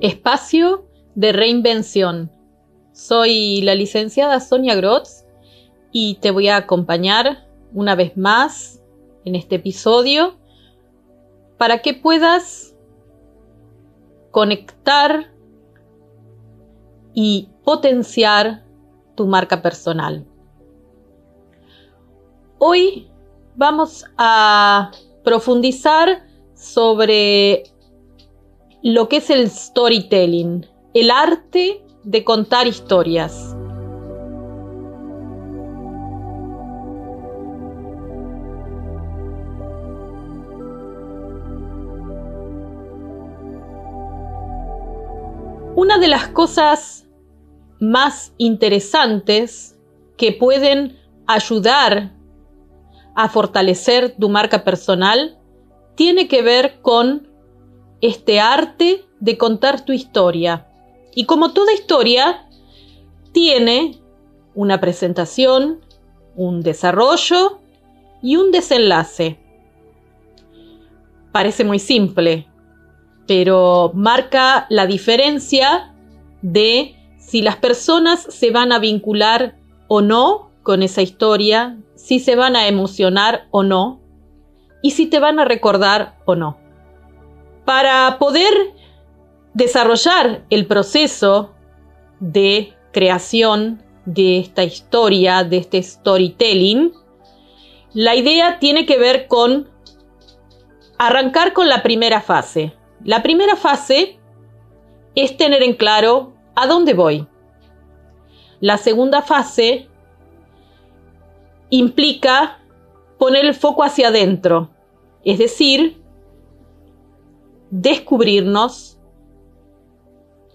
Espacio de reinvención. Soy la licenciada Sonia Grotz y te voy a acompañar una vez más en este episodio para que puedas conectar y potenciar tu marca personal. Hoy vamos a profundizar sobre lo que es el storytelling, el arte de contar historias. Una de las cosas más interesantes que pueden ayudar a fortalecer tu marca personal tiene que ver con este arte de contar tu historia. Y como toda historia, tiene una presentación, un desarrollo y un desenlace. Parece muy simple, pero marca la diferencia de si las personas se van a vincular o no con esa historia, si se van a emocionar o no, y si te van a recordar o no. Para poder desarrollar el proceso de creación de esta historia, de este storytelling, la idea tiene que ver con arrancar con la primera fase. La primera fase es tener en claro a dónde voy. La segunda fase implica poner el foco hacia adentro, es decir, descubrirnos.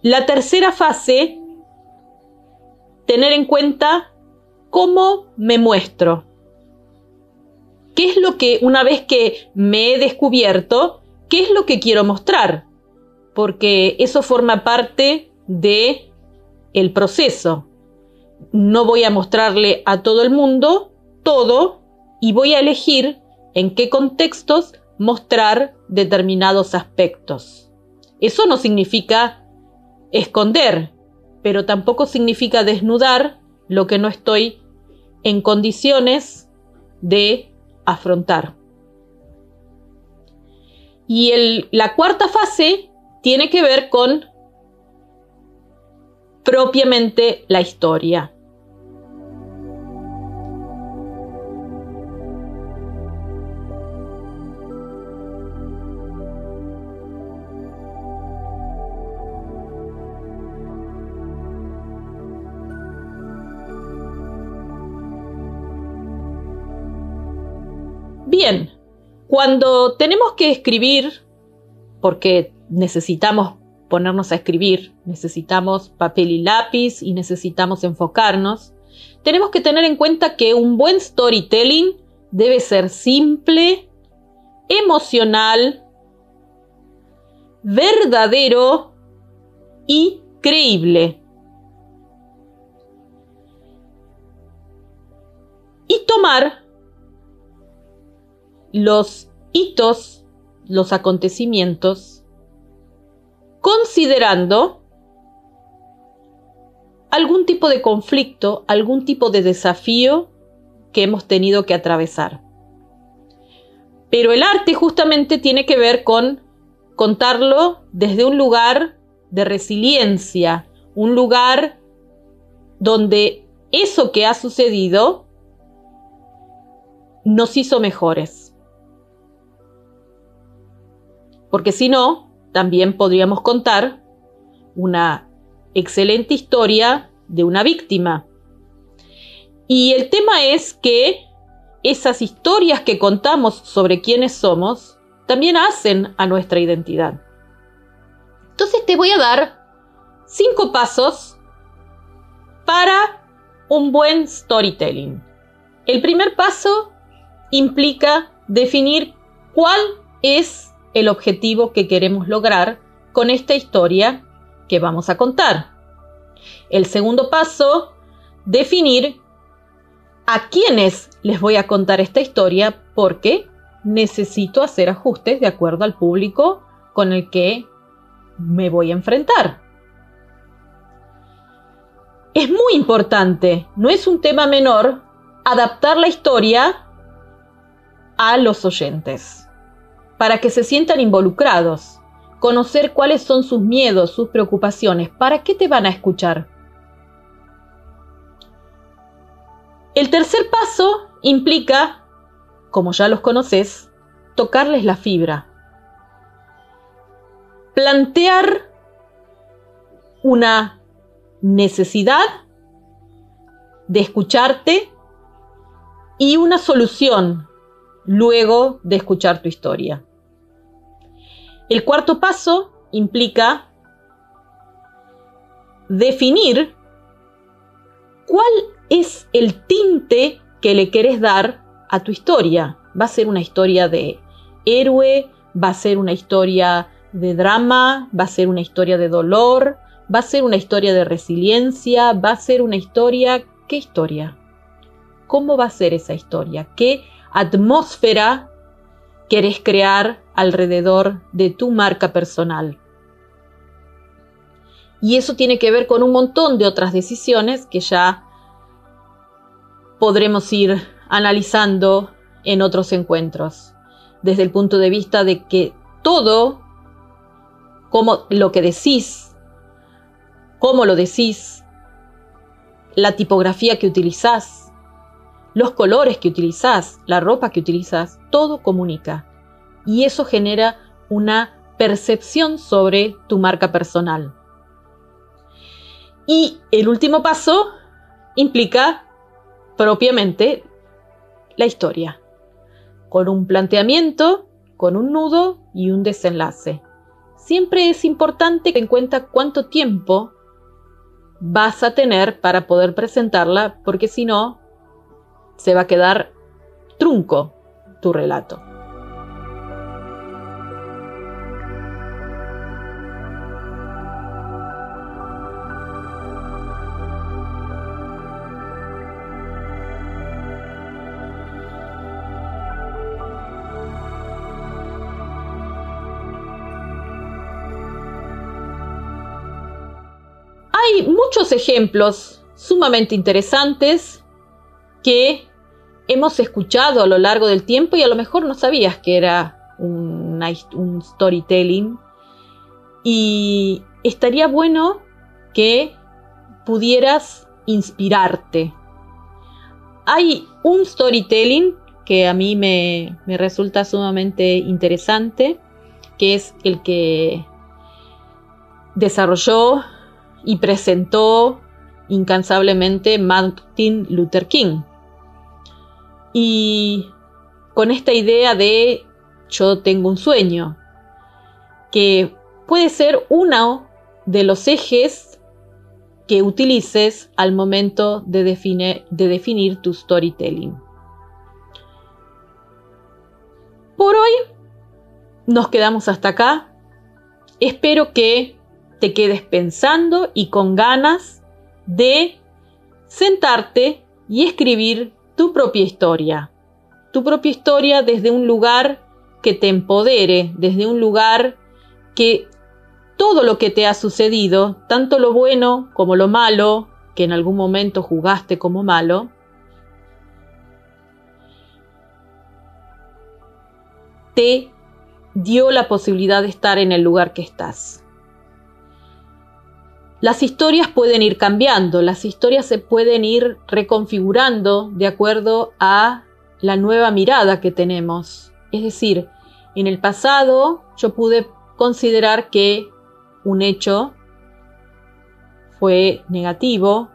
La tercera fase, tener en cuenta cómo me muestro. ¿Qué es lo que una vez que me he descubierto, qué es lo que quiero mostrar? Porque eso forma parte de el proceso. No voy a mostrarle a todo el mundo todo y voy a elegir en qué contextos mostrar determinados aspectos. Eso no significa esconder, pero tampoco significa desnudar lo que no estoy en condiciones de afrontar. Y la cuarta fase tiene que ver con propiamente la historia. Cuando tenemos que escribir, porque necesitamos ponernos a escribir, necesitamos papel y lápiz y necesitamos enfocarnos, tenemos que tener en cuenta que un buen storytelling debe ser simple, emocional, verdadero y creíble. Y tomar los hitos, los acontecimientos, considerando algún tipo de conflicto, algún tipo de desafío que hemos tenido que atravesar. Pero el arte justamente tiene que ver con contarlo desde un lugar de resiliencia, un lugar donde eso que ha sucedido nos hizo mejores porque si no, también podríamos contar una excelente historia de una víctima. Y el tema es que esas historias que contamos sobre quiénes somos también hacen a nuestra identidad. Entonces te voy a dar cinco pasos para un buen storytelling. El primer paso implica definir cuál es el objetivo que queremos lograr con esta historia que vamos a contar. El segundo paso, definir a quiénes les voy a contar esta historia porque necesito hacer ajustes de acuerdo al público con el que me voy a enfrentar. Es muy importante, no es un tema menor, adaptar la historia a los oyentes, para que se sientan involucrados, conocer cuáles son sus miedos, sus preocupaciones, ¿para qué te van a escuchar? El tercer paso implica, como ya los conoces, tocarles la fibra. Plantear una necesidad de escucharte y una solución luego de escuchar tu historia. El cuarto paso implica definir cuál es el tinte que le querés dar a tu historia. Va a ser una historia de héroe, va a ser una historia de drama, va a ser una historia de dolor, va a ser una historia de resiliencia, va a ser una historia... ¿Qué historia? ¿Cómo va a ser esa historia? ¿Qué atmósfera querés crear alrededor de tu marca personal? Y eso tiene que ver con un montón de otras decisiones que ya podremos ir analizando en otros encuentros, desde el punto de vista de que todo, como lo que decís, cómo lo decís, la tipografía que utilizás, los colores que utilizás, la ropa que utilizás, todo comunica. Y eso genera una percepción sobre tu marca personal. Y el último paso implica propiamente la historia, con un planteamiento, con un nudo y un desenlace. Siempre es importante que en cuenta cuánto tiempo vas a tener para poder presentarla, porque si no, se va a quedar trunco tu relato. Hay muchos ejemplos sumamente interesantes que hemos escuchado a lo largo del tiempo y a lo mejor no sabías que era un, storytelling. Y estaría bueno que pudieras inspirarte. Hay un storytelling que a mí me, me resulta sumamente interesante, que es el que desarrolló y presentó incansablemente Martin Luther King. Y con esta idea de yo tengo un sueño, que puede ser uno de los ejes que utilices al momento de, de definir tu storytelling. Por hoy nos quedamos hasta acá. Espero que te quedes pensando y con ganas de sentarte y escribir tu propia historia. Tu propia historia desde un lugar que te empodere, desde un lugar que todo lo que te ha sucedido, tanto lo bueno como lo malo, que en algún momento jugaste como malo, te dio la posibilidad de estar en el lugar que estás. Las historias pueden ir cambiando, las historias se pueden ir reconfigurando de acuerdo a la nueva mirada que tenemos. Es decir, en el pasado yo pude considerar que un hecho fue negativo,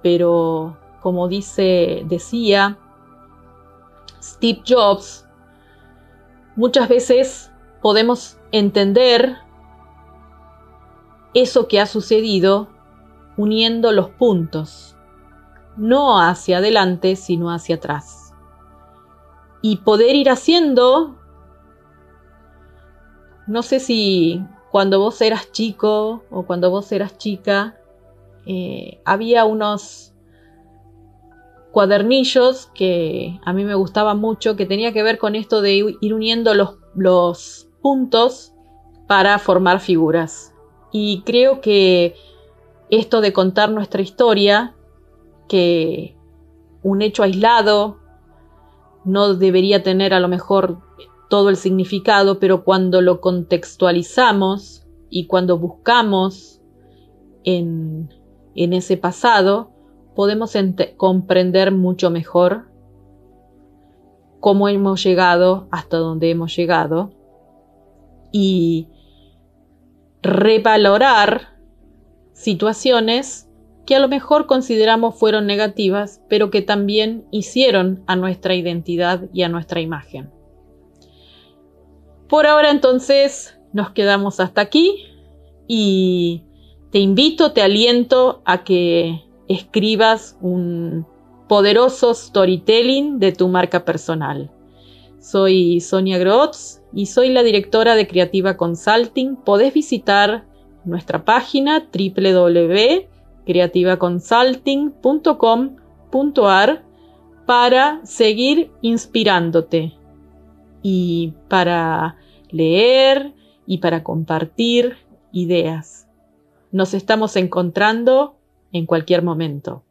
pero como dice, decía Steve Jobs, muchas veces podemos entender eso que ha sucedido uniendo los puntos, no hacia adelante, sino hacia atrás. Y poder ir haciendo, no sé si cuando vos eras chico o cuando vos eras chica, eh, había unos cuadernillos que a mí me gustaban mucho, que tenía que ver con esto de ir uniendo los, los puntos para formar figuras. Y creo que esto de contar nuestra historia, que un hecho aislado no debería tener a lo mejor todo el significado, pero cuando lo contextualizamos y cuando buscamos en, ese pasado, podemos comprender mucho mejor cómo hemos llegado hasta donde hemos llegado. Y revalorar situaciones que a lo mejor consideramos fueron negativas, pero que también hicieron a nuestra identidad y a nuestra imagen. Por ahora entonces nos quedamos hasta aquí y te invito, te aliento a que escribas un poderoso storytelling de tu marca personal. Soy Sonia Grotz y soy la directora de Creativa Consulting. Podés visitar nuestra página www.creativaconsulting.com.ar para seguir inspirándote y para leer y para compartir ideas. Nos estamos encontrando en cualquier momento.